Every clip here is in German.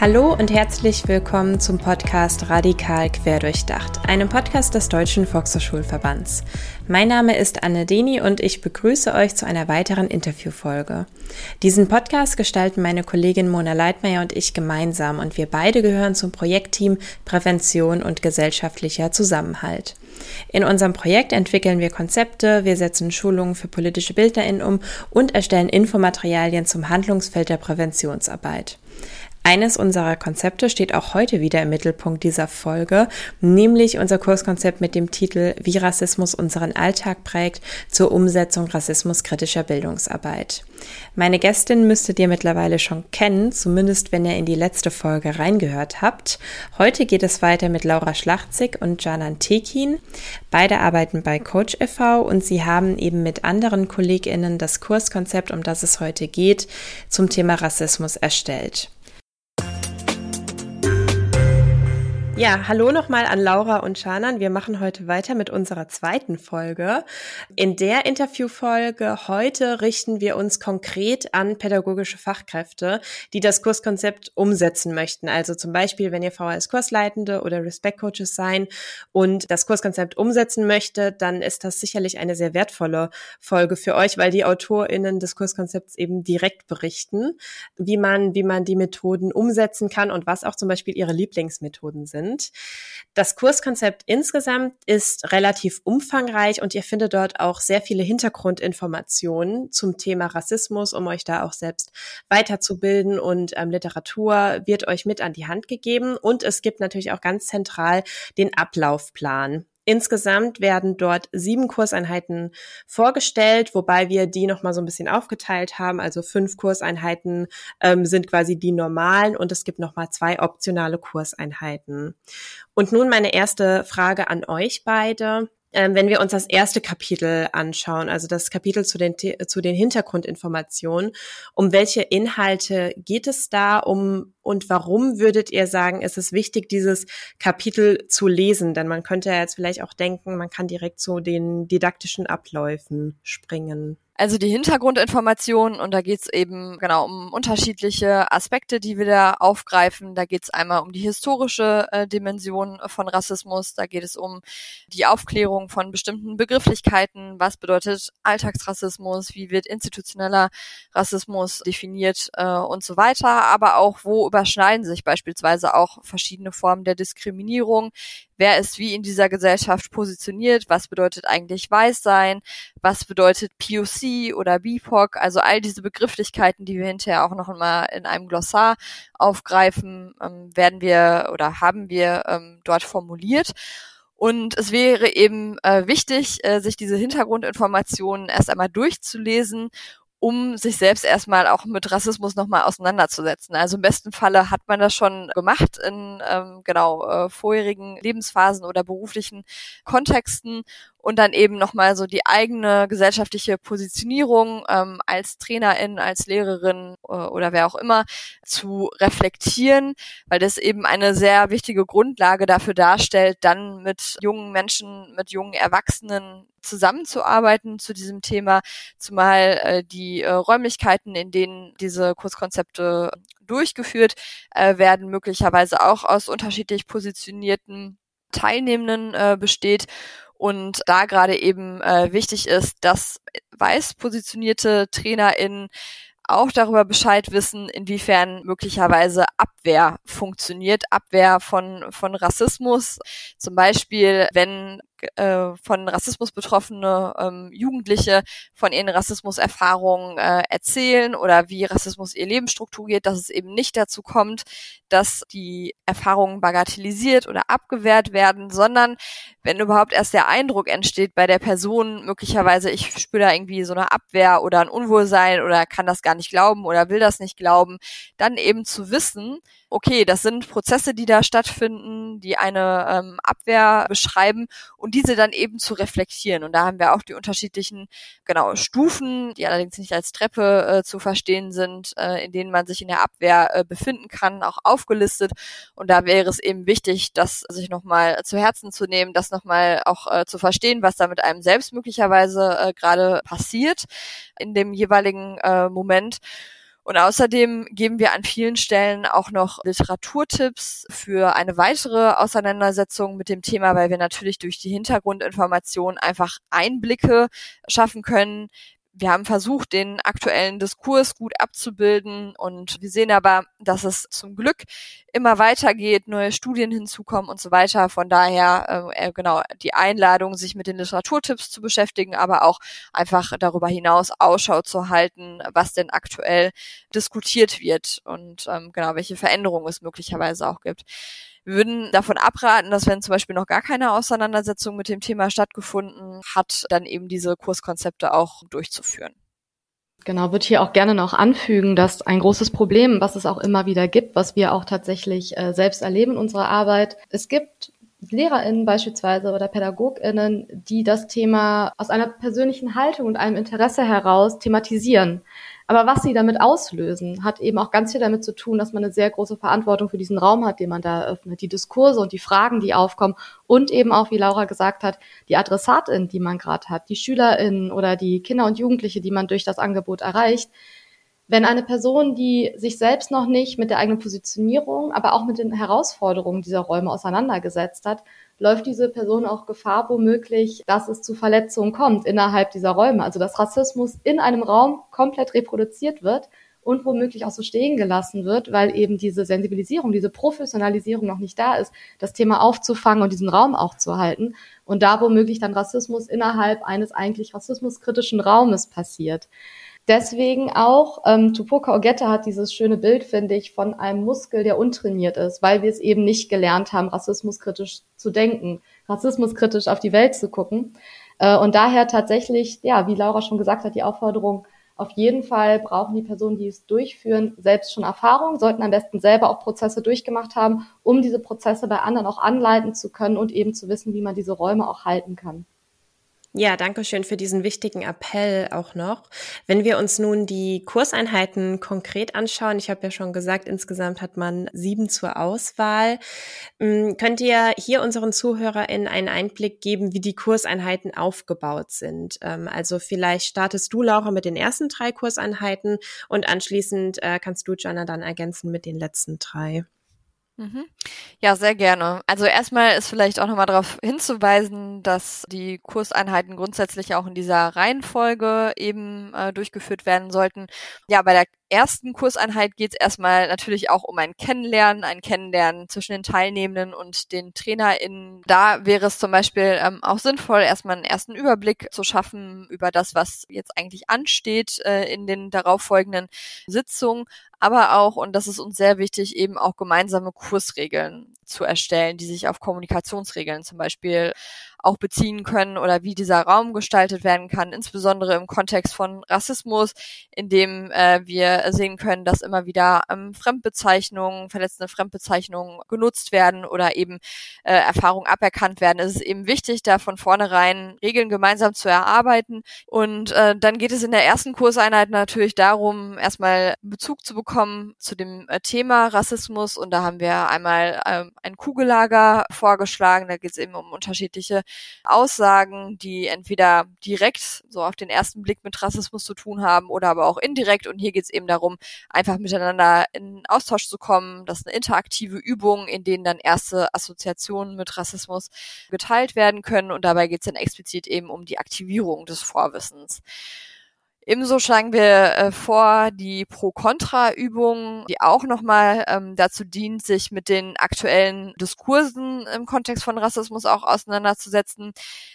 Hallo und herzlich willkommen zum Podcast Radikal Querdurchdacht, einem Podcast des Deutschen Volkshochschulverbands. Mein Name ist Anne Deni und ich begrüße euch zu einer weiteren Interviewfolge. Diesen Podcast gestalten meine Kollegin Mona Leitmeier und ich gemeinsam und wir beide gehören zum Projektteam Prävention und gesellschaftlicher Zusammenhalt. In unserem Projekt entwickeln wir Konzepte, wir setzen Schulungen für politische BildnerInnen um und erstellen Infomaterialien zum Handlungsfeld der Präventionsarbeit. Eines unserer Konzepte steht auch heute wieder im Mittelpunkt dieser Folge, nämlich unser Kurskonzept mit dem Titel Wie Rassismus unseren Alltag prägt zur Umsetzung rassismuskritischer Bildungsarbeit. Meine Gästin müsstet ihr mittlerweile schon kennen, zumindest wenn ihr in die letzte Folge reingehört habt. Heute geht es weiter mit Laura Schlachtzig und Janan Tekin. Beide arbeiten bei Coach e.V. und sie haben eben mit anderen KollegInnen das Kurskonzept, um das es heute geht, zum Thema Rassismus erstellt. Ja, hallo nochmal an Laura und Schanan. Wir machen heute weiter mit unserer zweiten Folge. In der Interviewfolge heute richten wir uns konkret an pädagogische Fachkräfte, die das Kurskonzept umsetzen möchten. Also zum Beispiel, wenn ihr VHS-Kursleitende oder Respect-Coaches sein und das Kurskonzept umsetzen möchte, dann ist das sicherlich eine sehr wertvolle Folge für euch, weil die AutorInnen des Kurskonzepts eben direkt berichten, wie man, wie man die Methoden umsetzen kann und was auch zum Beispiel ihre Lieblingsmethoden sind sind. Das Kurskonzept insgesamt ist relativ umfangreich und ihr findet dort auch sehr viele Hintergrundinformationen zum Thema Rassismus, um euch da auch selbst weiterzubilden und ähm, Literatur wird euch mit an die Hand gegeben und es gibt natürlich auch ganz zentral den Ablaufplan. Insgesamt werden dort sieben Kurseinheiten vorgestellt, wobei wir die nochmal so ein bisschen aufgeteilt haben. Also fünf Kurseinheiten ähm, sind quasi die normalen und es gibt nochmal zwei optionale Kurseinheiten. Und nun meine erste Frage an euch beide ähm, wenn wir uns das erste Kapitel anschauen, also das Kapitel zu den, zu den Hintergrundinformationen, um welche Inhalte geht es da um und warum würdet ihr sagen, ist es wichtig, dieses Kapitel zu lesen? Denn man könnte ja jetzt vielleicht auch denken, man kann direkt zu den didaktischen Abläufen springen. Also die Hintergrundinformationen und da geht's eben genau um unterschiedliche Aspekte, die wir da aufgreifen. Da geht's einmal um die historische äh, Dimension von Rassismus, da geht es um die Aufklärung von bestimmten Begrifflichkeiten, was bedeutet Alltagsrassismus, wie wird institutioneller Rassismus definiert äh, und so weiter, aber auch wo überschneiden sich beispielsweise auch verschiedene Formen der Diskriminierung, wer ist wie in dieser Gesellschaft positioniert, was bedeutet eigentlich weiß sein, was bedeutet POC oder BIPOC, also all diese Begrifflichkeiten, die wir hinterher auch noch einmal in einem Glossar aufgreifen, ähm, werden wir oder haben wir ähm, dort formuliert. Und es wäre eben äh, wichtig, äh, sich diese Hintergrundinformationen erst einmal durchzulesen um sich selbst erstmal auch mit Rassismus nochmal auseinanderzusetzen. Also im besten Falle hat man das schon gemacht in ähm, genau äh, vorherigen Lebensphasen oder beruflichen Kontexten und dann eben nochmal so die eigene gesellschaftliche Positionierung ähm, als Trainerin, als Lehrerin äh, oder wer auch immer zu reflektieren, weil das eben eine sehr wichtige Grundlage dafür darstellt, dann mit jungen Menschen, mit jungen Erwachsenen zusammenzuarbeiten zu diesem Thema, zumal äh, die äh, Räumlichkeiten, in denen diese Kurskonzepte durchgeführt äh, werden, möglicherweise auch aus unterschiedlich positionierten Teilnehmenden äh, besteht und da gerade eben äh, wichtig ist, dass weiß positionierte TrainerInnen auch darüber Bescheid wissen, inwiefern möglicherweise Abwehr funktioniert, Abwehr von, von Rassismus. Zum Beispiel, wenn äh, von Rassismus betroffene ähm, Jugendliche von ihren Rassismuserfahrungen äh, erzählen oder wie Rassismus ihr Leben strukturiert, dass es eben nicht dazu kommt, dass die Erfahrungen bagatellisiert oder abgewehrt werden, sondern wenn überhaupt erst der Eindruck entsteht bei der Person, möglicherweise ich spüre da irgendwie so eine Abwehr oder ein Unwohlsein oder kann das gar nicht glauben oder will das nicht glauben, dann eben zu wissen, okay, das sind Prozesse, die da stattfinden, die eine ähm, Abwehr beschreiben und diese dann eben zu reflektieren. Und da haben wir auch die unterschiedlichen, genau, Stufen, die allerdings nicht als Treppe äh, zu verstehen sind, äh, in denen man sich in der Abwehr äh, befinden kann, auch aufgelistet. Und da wäre es eben wichtig, das sich nochmal zu Herzen zu nehmen, das nochmal auch äh, zu verstehen, was da mit einem selbst möglicherweise äh, gerade passiert in dem jeweiligen äh, Moment Und außerdem geben wir an vielen Stellen auch noch Literaturtipps für eine weitere Auseinandersetzung mit dem Thema, weil wir natürlich durch die Hintergrundinformation einfach Einblicke schaffen können, wir haben versucht, den aktuellen Diskurs gut abzubilden und wir sehen aber, dass es zum Glück immer weitergeht, neue Studien hinzukommen und so weiter. Von daher äh, äh, genau die Einladung, sich mit den Literaturtipps zu beschäftigen, aber auch einfach darüber hinaus Ausschau zu halten, was denn aktuell diskutiert wird und ähm, genau welche Veränderungen es möglicherweise auch gibt. Wir würden davon abraten, dass wenn zum Beispiel noch gar keine Auseinandersetzung mit dem Thema stattgefunden hat, dann eben diese Kurskonzepte auch durchzuführen. Genau, würde hier auch gerne noch anfügen, dass ein großes Problem, was es auch immer wieder gibt, was wir auch tatsächlich äh, selbst erleben in unserer Arbeit, es gibt LehrerInnen beispielsweise oder PädagogInnen, die das Thema aus einer persönlichen Haltung und einem Interesse heraus thematisieren. Aber was sie damit auslösen, hat eben auch ganz viel damit zu tun, dass man eine sehr große Verantwortung für diesen Raum hat, den man da eröffnet. Die Diskurse und die Fragen, die aufkommen und eben auch, wie Laura gesagt hat, die AdressatInnen, die man gerade hat, die SchülerInnen oder die Kinder und Jugendliche, die man durch das Angebot erreicht. Wenn eine Person, die sich selbst noch nicht mit der eigenen Positionierung, aber auch mit den Herausforderungen dieser Räume auseinandergesetzt hat, läuft diese Person auch Gefahr, womöglich, dass es zu Verletzungen kommt innerhalb dieser Räume. Also dass Rassismus in einem Raum komplett reproduziert wird und womöglich auch so stehen gelassen wird, weil eben diese Sensibilisierung, diese Professionalisierung noch nicht da ist, das Thema aufzufangen und diesen Raum auch zu halten und da womöglich dann Rassismus innerhalb eines eigentlich rassismuskritischen Raumes passiert. Deswegen auch, ähm, Tupoka Ogette hat dieses schöne Bild, finde ich, von einem Muskel, der untrainiert ist, weil wir es eben nicht gelernt haben, rassismuskritisch zu denken, rassismuskritisch auf die Welt zu gucken. Äh, und daher tatsächlich, ja, wie Laura schon gesagt hat, die Aufforderung, auf jeden Fall brauchen die Personen, die es durchführen, selbst schon Erfahrung, sollten am besten selber auch Prozesse durchgemacht haben, um diese Prozesse bei anderen auch anleiten zu können und eben zu wissen, wie man diese Räume auch halten kann. Ja, danke schön für diesen wichtigen Appell auch noch. Wenn wir uns nun die Kurseinheiten konkret anschauen, ich habe ja schon gesagt, insgesamt hat man sieben zur Auswahl. Hm, könnt ihr hier unseren ZuhörerInnen einen Einblick geben, wie die Kurseinheiten aufgebaut sind? Ähm, also vielleicht startest du, Laura, mit den ersten drei Kurseinheiten und anschließend äh, kannst du, Jana, dann ergänzen mit den letzten drei. Mhm. Ja, sehr gerne. Also erstmal ist vielleicht auch nochmal darauf hinzuweisen, dass die Kurseinheiten grundsätzlich auch in dieser Reihenfolge eben äh, durchgeführt werden sollten. Ja, bei der ersten Kurseinheit geht es erstmal natürlich auch um ein Kennenlernen, ein Kennenlernen zwischen den Teilnehmenden und den TrainerInnen. Da wäre es zum Beispiel ähm, auch sinnvoll, erstmal einen ersten Überblick zu schaffen über das, was jetzt eigentlich ansteht äh, in den darauffolgenden Sitzungen, aber auch, und das ist uns sehr wichtig, eben auch gemeinsame Kursregeln zu erstellen, die sich auf Kommunikationsregeln zum Beispiel auch beziehen können oder wie dieser Raum gestaltet werden kann, insbesondere im Kontext von Rassismus, in dem äh, wir sehen können, dass immer wieder ähm, Fremdbezeichnungen, verletzende Fremdbezeichnungen genutzt werden oder eben äh, Erfahrungen aberkannt werden. Es ist eben wichtig, da von vornherein Regeln gemeinsam zu erarbeiten. Und äh, dann geht es in der ersten Kurseinheit natürlich darum, erstmal Bezug zu bekommen zu dem äh, Thema Rassismus. Und da haben wir einmal äh, ein Kugellager vorgeschlagen. Da geht es eben um unterschiedliche Aussagen, die entweder direkt so auf den ersten Blick mit Rassismus zu tun haben oder aber auch indirekt. Und hier geht es eben darum, einfach miteinander in Austausch zu kommen. Das ist eine interaktive Übung, in denen dann erste Assoziationen mit Rassismus geteilt werden können. Und dabei geht es dann explizit eben um die Aktivierung des Vorwissens. Ebenso schlagen wir äh, vor die Pro-Kontra-Übung, die auch nochmal ähm, dazu dient, sich mit den aktuellen Diskursen im Kontext von Rassismus auch auseinanderzusetzen.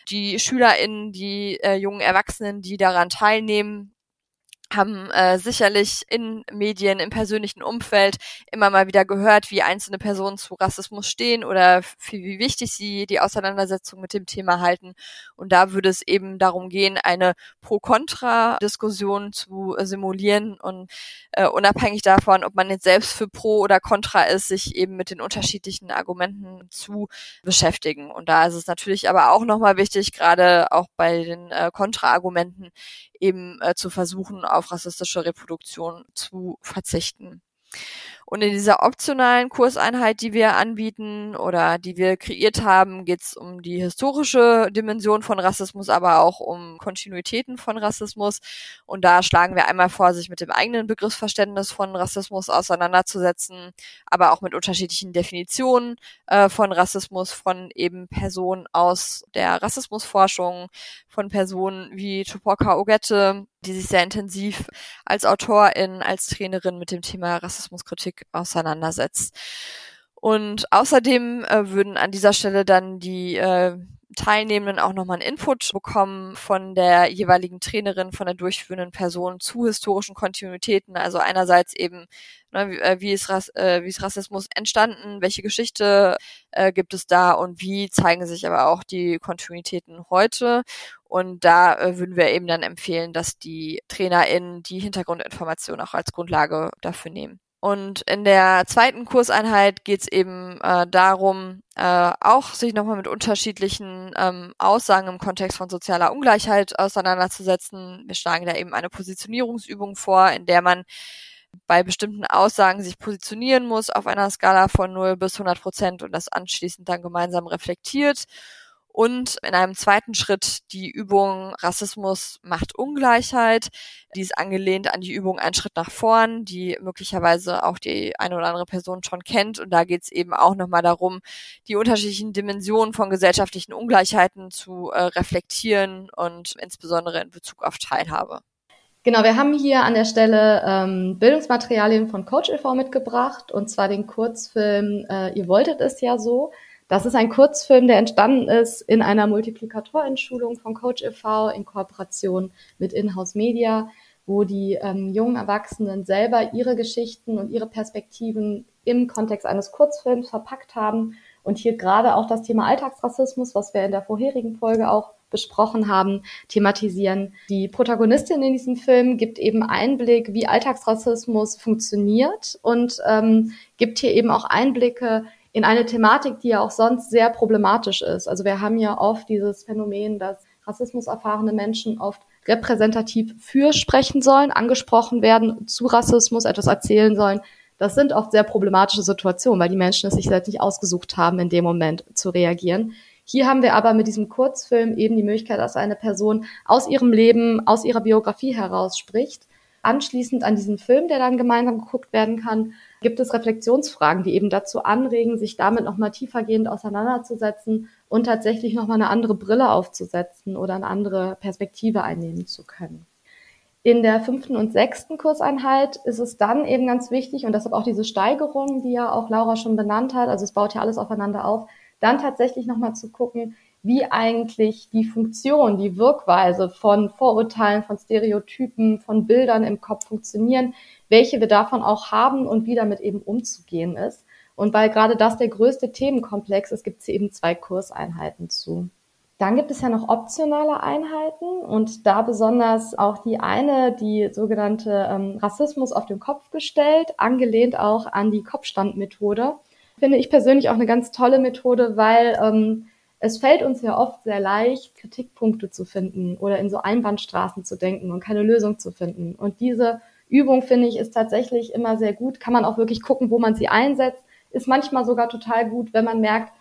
Die SchülerInnen, die äh, jungen Erwachsenen, die daran teilnehmen, haben äh, sicherlich in Medien, im persönlichen Umfeld immer mal wieder gehört, wie einzelne Personen zu Rassismus stehen oder wie wichtig sie die Auseinandersetzung mit dem Thema halten. Und da würde es eben darum gehen, eine Pro-Kontra-Diskussion zu äh, simulieren und äh, unabhängig davon, ob man jetzt selbst für Pro oder Contra ist, sich eben mit den unterschiedlichen Argumenten zu beschäftigen. Und da ist es natürlich aber auch nochmal wichtig, gerade auch bei den äh, Kontra-Argumenten eben äh, zu versuchen, auf rassistische Reproduktion zu verzichten. Und in dieser optionalen Kurseinheit, die wir anbieten oder die wir kreiert haben, geht es um die historische Dimension von Rassismus, aber auch um Kontinuitäten von Rassismus. Und da schlagen wir einmal vor, sich mit dem eigenen Begriffsverständnis von Rassismus auseinanderzusetzen, aber auch mit unterschiedlichen Definitionen äh, von Rassismus von eben Personen aus der Rassismusforschung, von Personen wie Tupoka Ogette, die sich sehr intensiv als Autorin, als Trainerin mit dem Thema Rassismuskritik auseinandersetzt. Und außerdem äh, würden an dieser Stelle dann die äh, Teilnehmenden auch nochmal einen Input bekommen von der jeweiligen Trainerin, von der durchführenden Person zu historischen Kontinuitäten. Also einerseits eben, ne, wie, äh, wie, ist Rass, äh, wie ist Rassismus entstanden, welche Geschichte äh, gibt es da und wie zeigen sich aber auch die Kontinuitäten heute. Und da äh, würden wir eben dann empfehlen, dass die TrainerInnen die Hintergrundinformationen auch als Grundlage dafür nehmen. Und in der zweiten Kurseinheit geht es eben äh, darum, äh, auch sich nochmal mit unterschiedlichen ähm, Aussagen im Kontext von sozialer Ungleichheit auseinanderzusetzen. Wir schlagen da eben eine Positionierungsübung vor, in der man bei bestimmten Aussagen sich positionieren muss auf einer Skala von 0 bis 100 Prozent und das anschließend dann gemeinsam reflektiert und in einem zweiten Schritt die Übung Rassismus macht Ungleichheit. Die ist angelehnt an die Übung Ein Schritt nach vorn, die möglicherweise auch die eine oder andere Person schon kennt. Und da geht es eben auch nochmal darum, die unterschiedlichen Dimensionen von gesellschaftlichen Ungleichheiten zu äh, reflektieren und insbesondere in Bezug auf Teilhabe. Genau, wir haben hier an der Stelle ähm, Bildungsmaterialien von Coach e.V. mitgebracht und zwar den Kurzfilm äh, Ihr wolltet es ja so. Das ist ein Kurzfilm, der entstanden ist in einer Multiplikatorentschulung von Coach e.V. in Kooperation mit Inhouse Media, wo die ähm, jungen Erwachsenen selber ihre Geschichten und ihre Perspektiven im Kontext eines Kurzfilms verpackt haben und hier gerade auch das Thema Alltagsrassismus, was wir in der vorherigen Folge auch besprochen haben, thematisieren. Die Protagonistin in diesem Film gibt eben Einblick, wie Alltagsrassismus funktioniert und ähm, gibt hier eben auch Einblicke in eine Thematik, die ja auch sonst sehr problematisch ist. Also wir haben ja oft dieses Phänomen, dass Rassismus erfahrene Menschen oft repräsentativ für sprechen sollen, angesprochen werden, zu Rassismus etwas erzählen sollen. Das sind oft sehr problematische Situationen, weil die Menschen es sich selbst nicht ausgesucht haben, in dem Moment zu reagieren. Hier haben wir aber mit diesem Kurzfilm eben die Möglichkeit, dass eine Person aus ihrem Leben, aus ihrer Biografie heraus spricht. Anschließend an diesen Film, der dann gemeinsam geguckt werden kann, gibt es Reflexionsfragen, die eben dazu anregen, sich damit nochmal tiefergehend auseinanderzusetzen und tatsächlich nochmal eine andere Brille aufzusetzen oder eine andere Perspektive einnehmen zu können. In der fünften und sechsten Kurseinheit ist es dann eben ganz wichtig und deshalb auch diese Steigerung, die ja auch Laura schon benannt hat, also es baut ja alles aufeinander auf, dann tatsächlich nochmal zu gucken, wie eigentlich die Funktion, die Wirkweise von Vorurteilen, von Stereotypen, von Bildern im Kopf funktionieren, welche wir davon auch haben und wie damit eben umzugehen ist. Und weil gerade das der größte Themenkomplex ist, gibt es eben zwei Kurseinheiten zu. Dann gibt es ja noch optionale Einheiten und da besonders auch die eine, die sogenannte ähm, Rassismus auf den Kopf gestellt, angelehnt auch an die Kopfstandmethode. Finde ich persönlich auch eine ganz tolle Methode, weil ähm, es fällt uns ja oft sehr leicht, Kritikpunkte zu finden oder in so Einbahnstraßen zu denken und keine Lösung zu finden. Und diese Übung, finde ich, ist tatsächlich immer sehr gut. Kann man auch wirklich gucken, wo man sie einsetzt. Ist manchmal sogar total gut, wenn man merkt,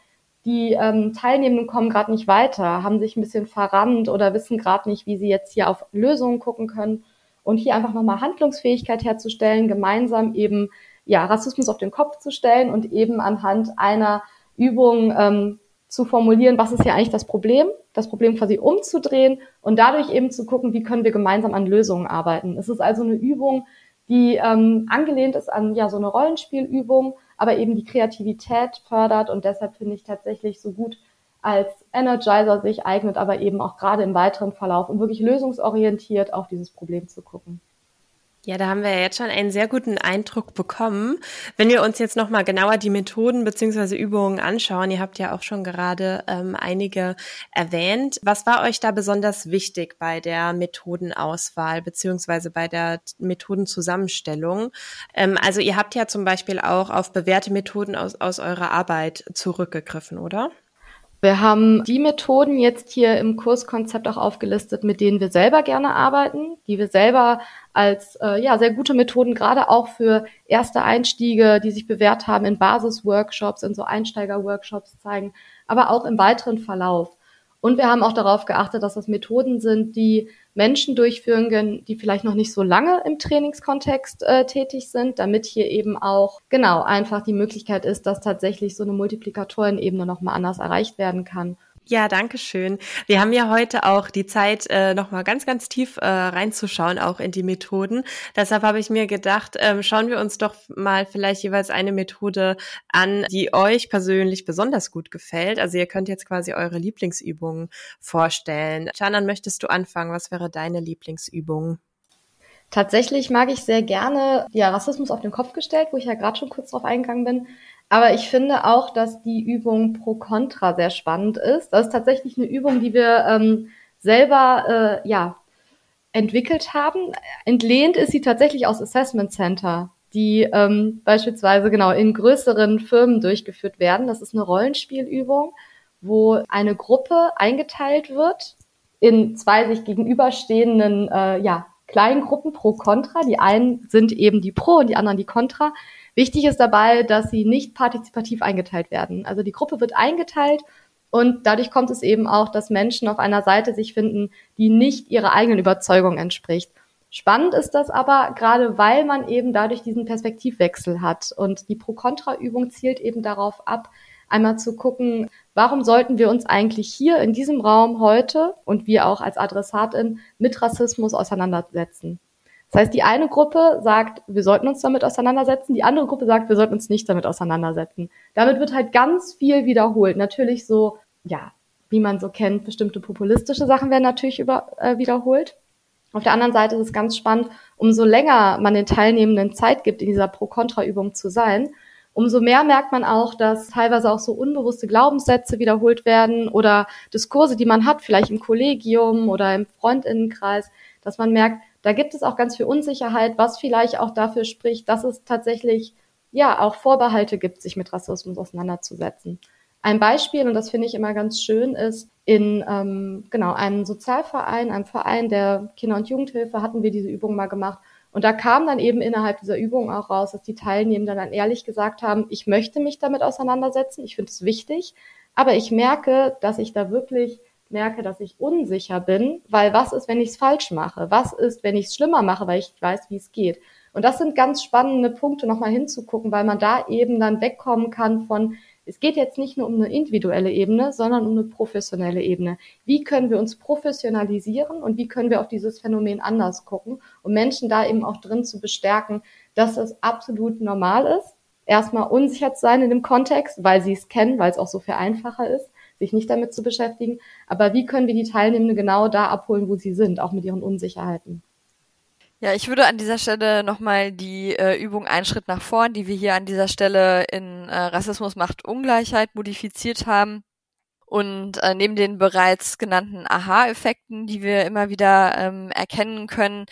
die ähm, Teilnehmenden kommen gerade nicht weiter, haben sich ein bisschen verrannt oder wissen gerade nicht, wie sie jetzt hier auf Lösungen gucken können. Und hier einfach nochmal Handlungsfähigkeit herzustellen, gemeinsam eben ja Rassismus auf den Kopf zu stellen und eben anhand einer Übung ähm, zu formulieren, was ist hier eigentlich das Problem, das Problem quasi umzudrehen und dadurch eben zu gucken, wie können wir gemeinsam an Lösungen arbeiten. Es ist also eine Übung, die ähm, angelehnt ist an ja so eine Rollenspielübung, aber eben die Kreativität fördert und deshalb finde ich tatsächlich so gut als Energizer sich eignet, aber eben auch gerade im weiteren Verlauf, um wirklich lösungsorientiert auf dieses Problem zu gucken. Ja, da haben wir ja jetzt schon einen sehr guten Eindruck bekommen. Wenn wir uns jetzt nochmal genauer die Methoden beziehungsweise Übungen anschauen, ihr habt ja auch schon gerade ähm, einige erwähnt. Was war euch da besonders wichtig bei der Methodenauswahl beziehungsweise bei der Methodenzusammenstellung? Ähm, also ihr habt ja zum Beispiel auch auf bewährte Methoden aus, aus eurer Arbeit zurückgegriffen, oder? Wir haben die Methoden jetzt hier im Kurskonzept auch aufgelistet, mit denen wir selber gerne arbeiten, die wir selber als äh, ja sehr gute Methoden gerade auch für erste Einstiege, die sich bewährt haben in Basisworkshops, in so Einsteigerworkshops zeigen, aber auch im weiteren Verlauf. Und wir haben auch darauf geachtet, dass das Methoden sind, die Menschen durchführen können, die vielleicht noch nicht so lange im Trainingskontext äh, tätig sind, damit hier eben auch genau einfach die Möglichkeit ist, dass tatsächlich so eine Multiplikatorenebene nochmal anders erreicht werden kann. Ja, danke schön. Wir haben ja heute auch die Zeit, äh, nochmal ganz, ganz tief äh, reinzuschauen, auch in die Methoden. Deshalb habe ich mir gedacht, ähm, schauen wir uns doch mal vielleicht jeweils eine Methode an, die euch persönlich besonders gut gefällt. Also ihr könnt jetzt quasi eure Lieblingsübungen vorstellen. Chanan, möchtest du anfangen? Was wäre deine Lieblingsübung? Tatsächlich mag ich sehr gerne ja, Rassismus auf den Kopf gestellt, wo ich ja gerade schon kurz drauf eingegangen bin. Aber ich finde auch, dass die Übung pro Contra sehr spannend ist. Das ist tatsächlich eine Übung, die wir ähm, selber äh, ja, entwickelt haben. Entlehnt ist sie tatsächlich aus Assessment Center, die ähm, beispielsweise genau in größeren Firmen durchgeführt werden. Das ist eine Rollenspielübung, wo eine Gruppe eingeteilt wird in zwei sich gegenüberstehenden äh, ja, Kleingruppen pro Contra. Die einen sind eben die Pro und die anderen die Contra. Wichtig ist dabei, dass sie nicht partizipativ eingeteilt werden. Also die Gruppe wird eingeteilt und dadurch kommt es eben auch, dass Menschen auf einer Seite sich finden, die nicht ihrer eigenen Überzeugung entspricht. Spannend ist das aber, gerade weil man eben dadurch diesen Perspektivwechsel hat. Und die Pro-Kontra-Übung zielt eben darauf ab, einmal zu gucken, warum sollten wir uns eigentlich hier in diesem Raum heute und wir auch als Adressatin mit Rassismus auseinandersetzen. Das heißt, die eine Gruppe sagt, wir sollten uns damit auseinandersetzen, die andere Gruppe sagt, wir sollten uns nicht damit auseinandersetzen. Damit wird halt ganz viel wiederholt. Natürlich so, ja, wie man so kennt, bestimmte populistische Sachen werden natürlich über, äh, wiederholt. Auf der anderen Seite ist es ganz spannend, umso länger man den Teilnehmenden Zeit gibt, in dieser Pro-Kontra-Übung zu sein, umso mehr merkt man auch, dass teilweise auch so unbewusste Glaubenssätze wiederholt werden oder Diskurse, die man hat, vielleicht im Kollegium oder im Freundinnenkreis, dass man merkt, da gibt es auch ganz viel Unsicherheit, was vielleicht auch dafür spricht, dass es tatsächlich ja auch Vorbehalte gibt, sich mit Rassismus auseinanderzusetzen. Ein Beispiel, und das finde ich immer ganz schön, ist in ähm, genau einem Sozialverein, einem Verein der Kinder- und Jugendhilfe, hatten wir diese Übung mal gemacht. Und da kam dann eben innerhalb dieser Übung auch raus, dass die Teilnehmenden dann ehrlich gesagt haben, ich möchte mich damit auseinandersetzen, ich finde es wichtig, aber ich merke, dass ich da wirklich merke, dass ich unsicher bin, weil was ist, wenn ich es falsch mache? Was ist, wenn ich es schlimmer mache, weil ich weiß, wie es geht? Und das sind ganz spannende Punkte, nochmal hinzugucken, weil man da eben dann wegkommen kann von, es geht jetzt nicht nur um eine individuelle Ebene, sondern um eine professionelle Ebene. Wie können wir uns professionalisieren und wie können wir auf dieses Phänomen anders gucken, um Menschen da eben auch drin zu bestärken, dass es absolut normal ist, erstmal unsicher zu sein in dem Kontext, weil sie es kennen, weil es auch so viel einfacher ist sich nicht damit zu beschäftigen. Aber wie können wir die Teilnehmenden genau da abholen, wo sie sind, auch mit ihren Unsicherheiten? Ja, ich würde an dieser Stelle nochmal die äh, Übung einen Schritt nach vorn, die wir hier an dieser Stelle in äh, Rassismus macht Ungleichheit modifiziert haben. Und äh, neben den bereits genannten Aha-Effekten, die wir immer wieder ähm, erkennen können,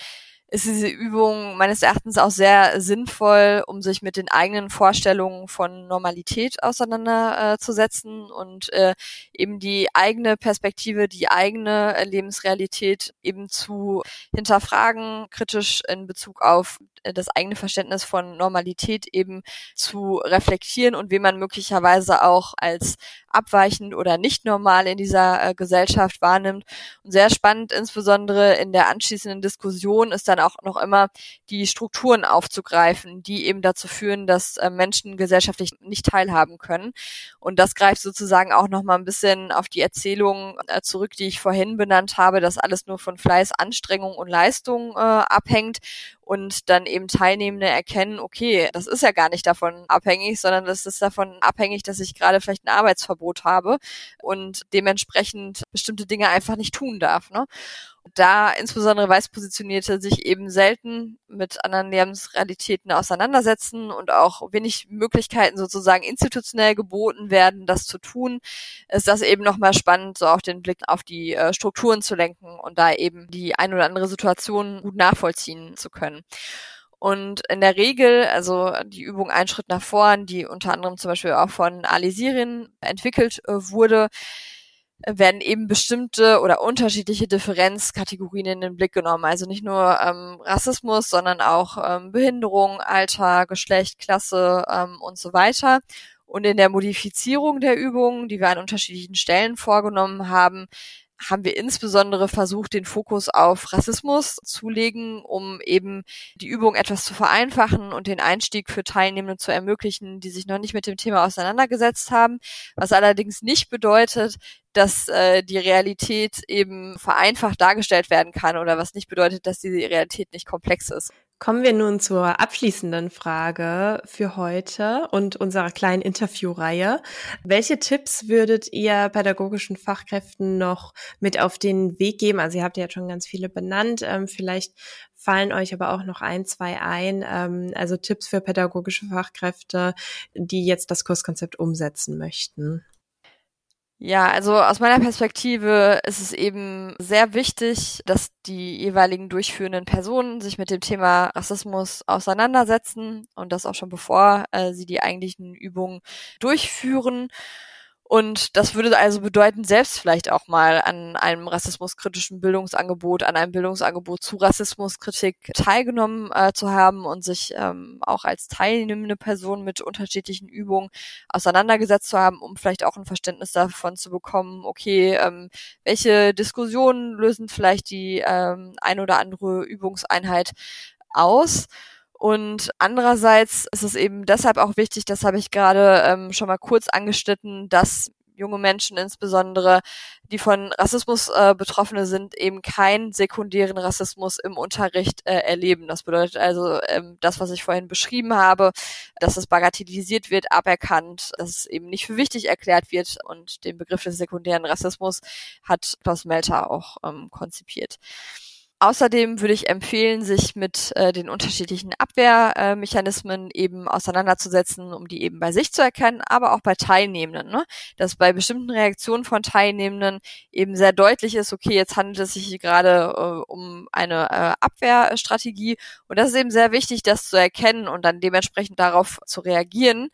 ist diese Übung meines Erachtens auch sehr sinnvoll, um sich mit den eigenen Vorstellungen von Normalität auseinanderzusetzen äh, und äh, eben die eigene Perspektive, die eigene Lebensrealität eben zu hinterfragen, kritisch in Bezug auf äh, das eigene Verständnis von Normalität eben zu reflektieren und wie man möglicherweise auch als abweichend oder nicht normal in dieser äh, Gesellschaft wahrnimmt. Und sehr spannend, insbesondere in der anschließenden Diskussion, ist dann auch noch immer die Strukturen aufzugreifen, die eben dazu führen, dass äh, Menschen gesellschaftlich nicht teilhaben können. Und das greift sozusagen auch noch mal ein bisschen auf die Erzählung äh, zurück, die ich vorhin benannt habe, dass alles nur von Fleiß, Anstrengung und Leistung äh, abhängt und dann eben Teilnehmende erkennen, okay, das ist ja gar nicht davon abhängig, sondern das ist davon abhängig, dass ich gerade vielleicht ein Arbeitsverbot habe und dementsprechend bestimmte Dinge einfach nicht tun darf. Ne? Da insbesondere Weißpositionierte sich eben selten mit anderen Lebensrealitäten auseinandersetzen und auch wenig Möglichkeiten sozusagen institutionell geboten werden, das zu tun, ist das eben nochmal spannend, so auch den Blick auf die äh, Strukturen zu lenken und da eben die ein oder andere Situation gut nachvollziehen zu können. Und in der Regel, also die Übung Ein Schritt nach vorn, die unter anderem zum Beispiel auch von Ali Sirin entwickelt äh, wurde, werden eben bestimmte oder unterschiedliche Differenzkategorien in den Blick genommen. Also nicht nur ähm, Rassismus, sondern auch ähm, Behinderung, Alter, Geschlecht, Klasse ähm, und so weiter. Und in der Modifizierung der Übungen, die wir an unterschiedlichen Stellen vorgenommen haben, haben wir insbesondere versucht, den Fokus auf Rassismus zu legen, um eben die Übung etwas zu vereinfachen und den Einstieg für Teilnehmende zu ermöglichen, die sich noch nicht mit dem Thema auseinandergesetzt haben. Was allerdings nicht bedeutet, dass äh, die Realität eben vereinfacht dargestellt werden kann oder was nicht bedeutet, dass die Realität nicht komplex ist. Kommen wir nun zur abschließenden Frage für heute und unserer kleinen Interviewreihe. Welche Tipps würdet ihr pädagogischen Fachkräften noch mit auf den Weg geben? Also ihr habt ja schon ganz viele benannt. Ähm, vielleicht fallen euch aber auch noch ein, zwei ein. Ähm, also Tipps für pädagogische Fachkräfte, die jetzt das Kurskonzept umsetzen möchten. Ja, also aus meiner Perspektive ist es eben sehr wichtig, dass die jeweiligen durchführenden Personen sich mit dem Thema Rassismus auseinandersetzen und das auch schon bevor äh, sie die eigentlichen Übungen durchführen. Und das würde also bedeuten, selbst vielleicht auch mal an einem rassismuskritischen Bildungsangebot, an einem Bildungsangebot zu Rassismuskritik teilgenommen äh, zu haben und sich ähm, auch als teilnehmende Person mit unterschiedlichen Übungen auseinandergesetzt zu haben, um vielleicht auch ein Verständnis davon zu bekommen, okay, ähm, welche Diskussionen lösen vielleicht die ähm, ein oder andere Übungseinheit aus. Und andererseits ist es eben deshalb auch wichtig, das habe ich gerade ähm, schon mal kurz angeschnitten, dass junge Menschen insbesondere, die von Rassismus äh, Betroffene sind, eben keinen sekundären Rassismus im Unterricht äh, erleben. Das bedeutet also, ähm, das, was ich vorhin beschrieben habe, dass es bagatellisiert wird, aberkannt, dass es eben nicht für wichtig erklärt wird und den Begriff des sekundären Rassismus hat Klaus Melter auch ähm, konzipiert. Außerdem würde ich empfehlen, sich mit äh, den unterschiedlichen Abwehrmechanismen äh, eben auseinanderzusetzen, um die eben bei sich zu erkennen, aber auch bei Teilnehmenden. Ne? Dass bei bestimmten Reaktionen von Teilnehmenden eben sehr deutlich ist, okay, jetzt handelt es sich gerade äh, um eine äh, Abwehrstrategie. Und das ist eben sehr wichtig, das zu erkennen und dann dementsprechend darauf zu reagieren.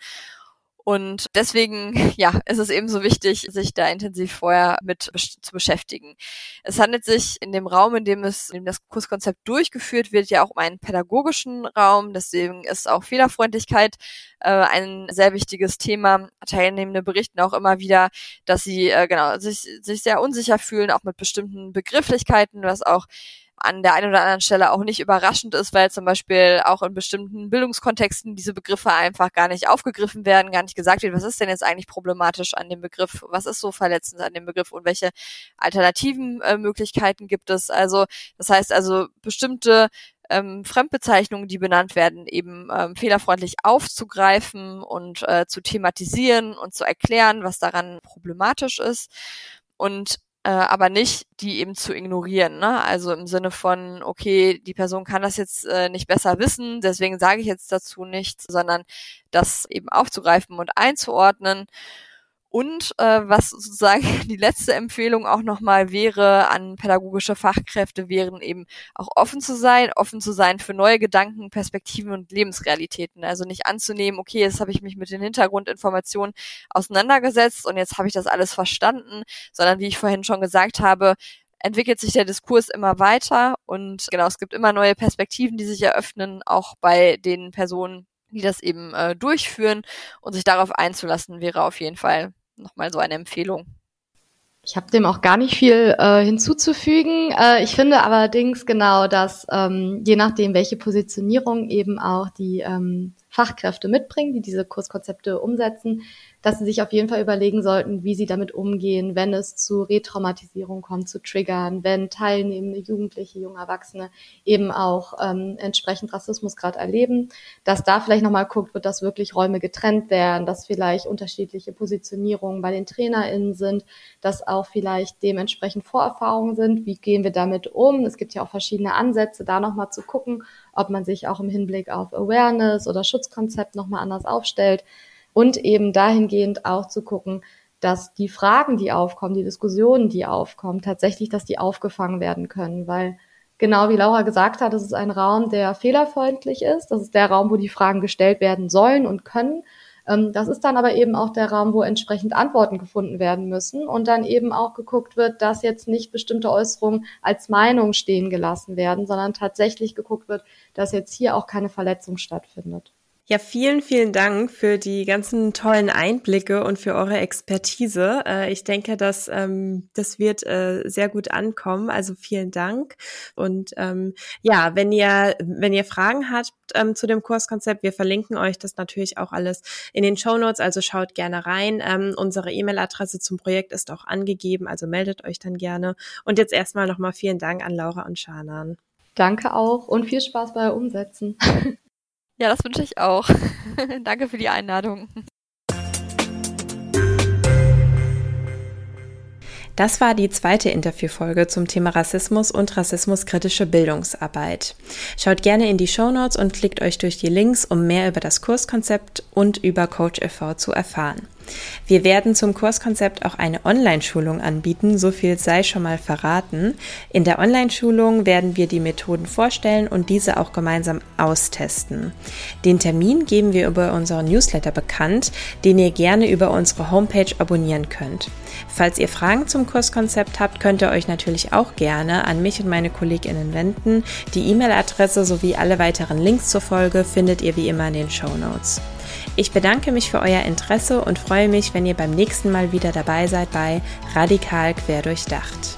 Und deswegen, ja, ist es eben so wichtig, sich da intensiv vorher mit zu beschäftigen. Es handelt sich in dem Raum, in dem es, in dem das Kurskonzept durchgeführt wird, ja auch um einen pädagogischen Raum. Deswegen ist auch Fehlerfreundlichkeit äh, ein sehr wichtiges Thema. Teilnehmende berichten auch immer wieder, dass sie äh, genau sich, sich sehr unsicher fühlen, auch mit bestimmten Begrifflichkeiten, was auch an der einen oder anderen Stelle auch nicht überraschend ist, weil zum Beispiel auch in bestimmten Bildungskontexten diese Begriffe einfach gar nicht aufgegriffen werden, gar nicht gesagt wird, was ist denn jetzt eigentlich problematisch an dem Begriff, was ist so verletzend an dem Begriff und welche alternativen äh, Möglichkeiten gibt es. Also das heißt also bestimmte ähm, Fremdbezeichnungen, die benannt werden, eben ähm, fehlerfreundlich aufzugreifen und äh, zu thematisieren und zu erklären, was daran problematisch ist. Und äh, aber nicht die eben zu ignorieren. Ne? Also im Sinne von, okay, die Person kann das jetzt äh, nicht besser wissen, deswegen sage ich jetzt dazu nichts, sondern das eben aufzugreifen und einzuordnen und äh, was sozusagen die letzte Empfehlung auch nochmal wäre an pädagogische Fachkräfte, wären eben auch offen zu sein, offen zu sein für neue Gedanken, Perspektiven und Lebensrealitäten. Also nicht anzunehmen, okay, jetzt habe ich mich mit den Hintergrundinformationen auseinandergesetzt und jetzt habe ich das alles verstanden, sondern wie ich vorhin schon gesagt habe, entwickelt sich der Diskurs immer weiter und genau, es gibt immer neue Perspektiven, die sich eröffnen, auch bei den Personen, die das eben äh, durchführen und sich darauf einzulassen, wäre auf jeden Fall nochmal so eine Empfehlung. Ich habe dem auch gar nicht viel äh, hinzuzufügen. Äh, ich finde allerdings genau, dass ähm, je nachdem, welche Positionierung eben auch die ähm, Fachkräfte mitbringen, die diese Kurskonzepte umsetzen, dass sie sich auf jeden Fall überlegen sollten, wie sie damit umgehen, wenn es zu Retraumatisierung kommt, zu Triggern, wenn teilnehmende Jugendliche, junge Erwachsene eben auch ähm, entsprechend Rassismus gerade erleben, dass da vielleicht nochmal guckt, wird, dass wirklich Räume getrennt werden, dass vielleicht unterschiedliche Positionierungen bei den TrainerInnen sind, dass auch vielleicht dementsprechend Vorerfahrungen sind, wie gehen wir damit um. Es gibt ja auch verschiedene Ansätze, da nochmal zu gucken, ob man sich auch im Hinblick auf Awareness oder Schutzkonzept nochmal anders aufstellt und eben dahingehend auch zu gucken, dass die Fragen, die aufkommen, die Diskussionen, die aufkommen, tatsächlich, dass die aufgefangen werden können, weil Genau wie Laura gesagt hat, es ist ein Raum, der fehlerfreundlich ist. Das ist der Raum, wo die Fragen gestellt werden sollen und können. Ähm, das ist dann aber eben auch der Raum, wo entsprechend Antworten gefunden werden müssen und dann eben auch geguckt wird, dass jetzt nicht bestimmte Äußerungen als Meinung stehen gelassen werden, sondern tatsächlich geguckt wird, dass jetzt hier auch keine Verletzung stattfindet. Ja, vielen, vielen Dank für die ganzen tollen Einblicke und für eure Expertise. Äh, ich denke, dass ähm, das wird äh, sehr gut ankommen. Also vielen Dank. Und ähm, ja, wenn ihr wenn ihr Fragen habt ähm, zu dem Kurskonzept, wir verlinken euch das natürlich auch alles in den Show Notes. Also schaut gerne rein. Ähm, unsere E-Mail-Adresse zum Projekt ist auch angegeben. Also meldet euch dann gerne. Und jetzt erstmal nochmal vielen Dank an Laura und Shanan. Danke auch und viel Spaß bei Umsetzen. Ja, das wünsche ich auch. Danke für die Einladung. Das war die zweite Interviewfolge zum Thema Rassismus und rassismuskritische Bildungsarbeit. Schaut gerne in die Show Notes und klickt euch durch die Links, um mehr über das Kurskonzept und über Coach e.V. zu erfahren. Wir werden zum Kurskonzept auch eine Online-Schulung anbieten, so viel sei schon mal verraten. In der Online-Schulung werden wir die Methoden vorstellen und diese auch gemeinsam austesten. Den Termin geben wir über unseren Newsletter bekannt, den ihr gerne über unsere Homepage abonnieren könnt. Falls ihr Fragen zum Kurskonzept habt, könnt ihr euch natürlich auch gerne an mich und meine KollegInnen wenden. Die E-Mail-Adresse sowie alle weiteren Links zur Folge findet ihr wie immer in den Show Notes. Ich bedanke mich für euer Interesse und freue mich, wenn ihr beim nächsten Mal wieder dabei seid bei Radikal Querdurchdacht.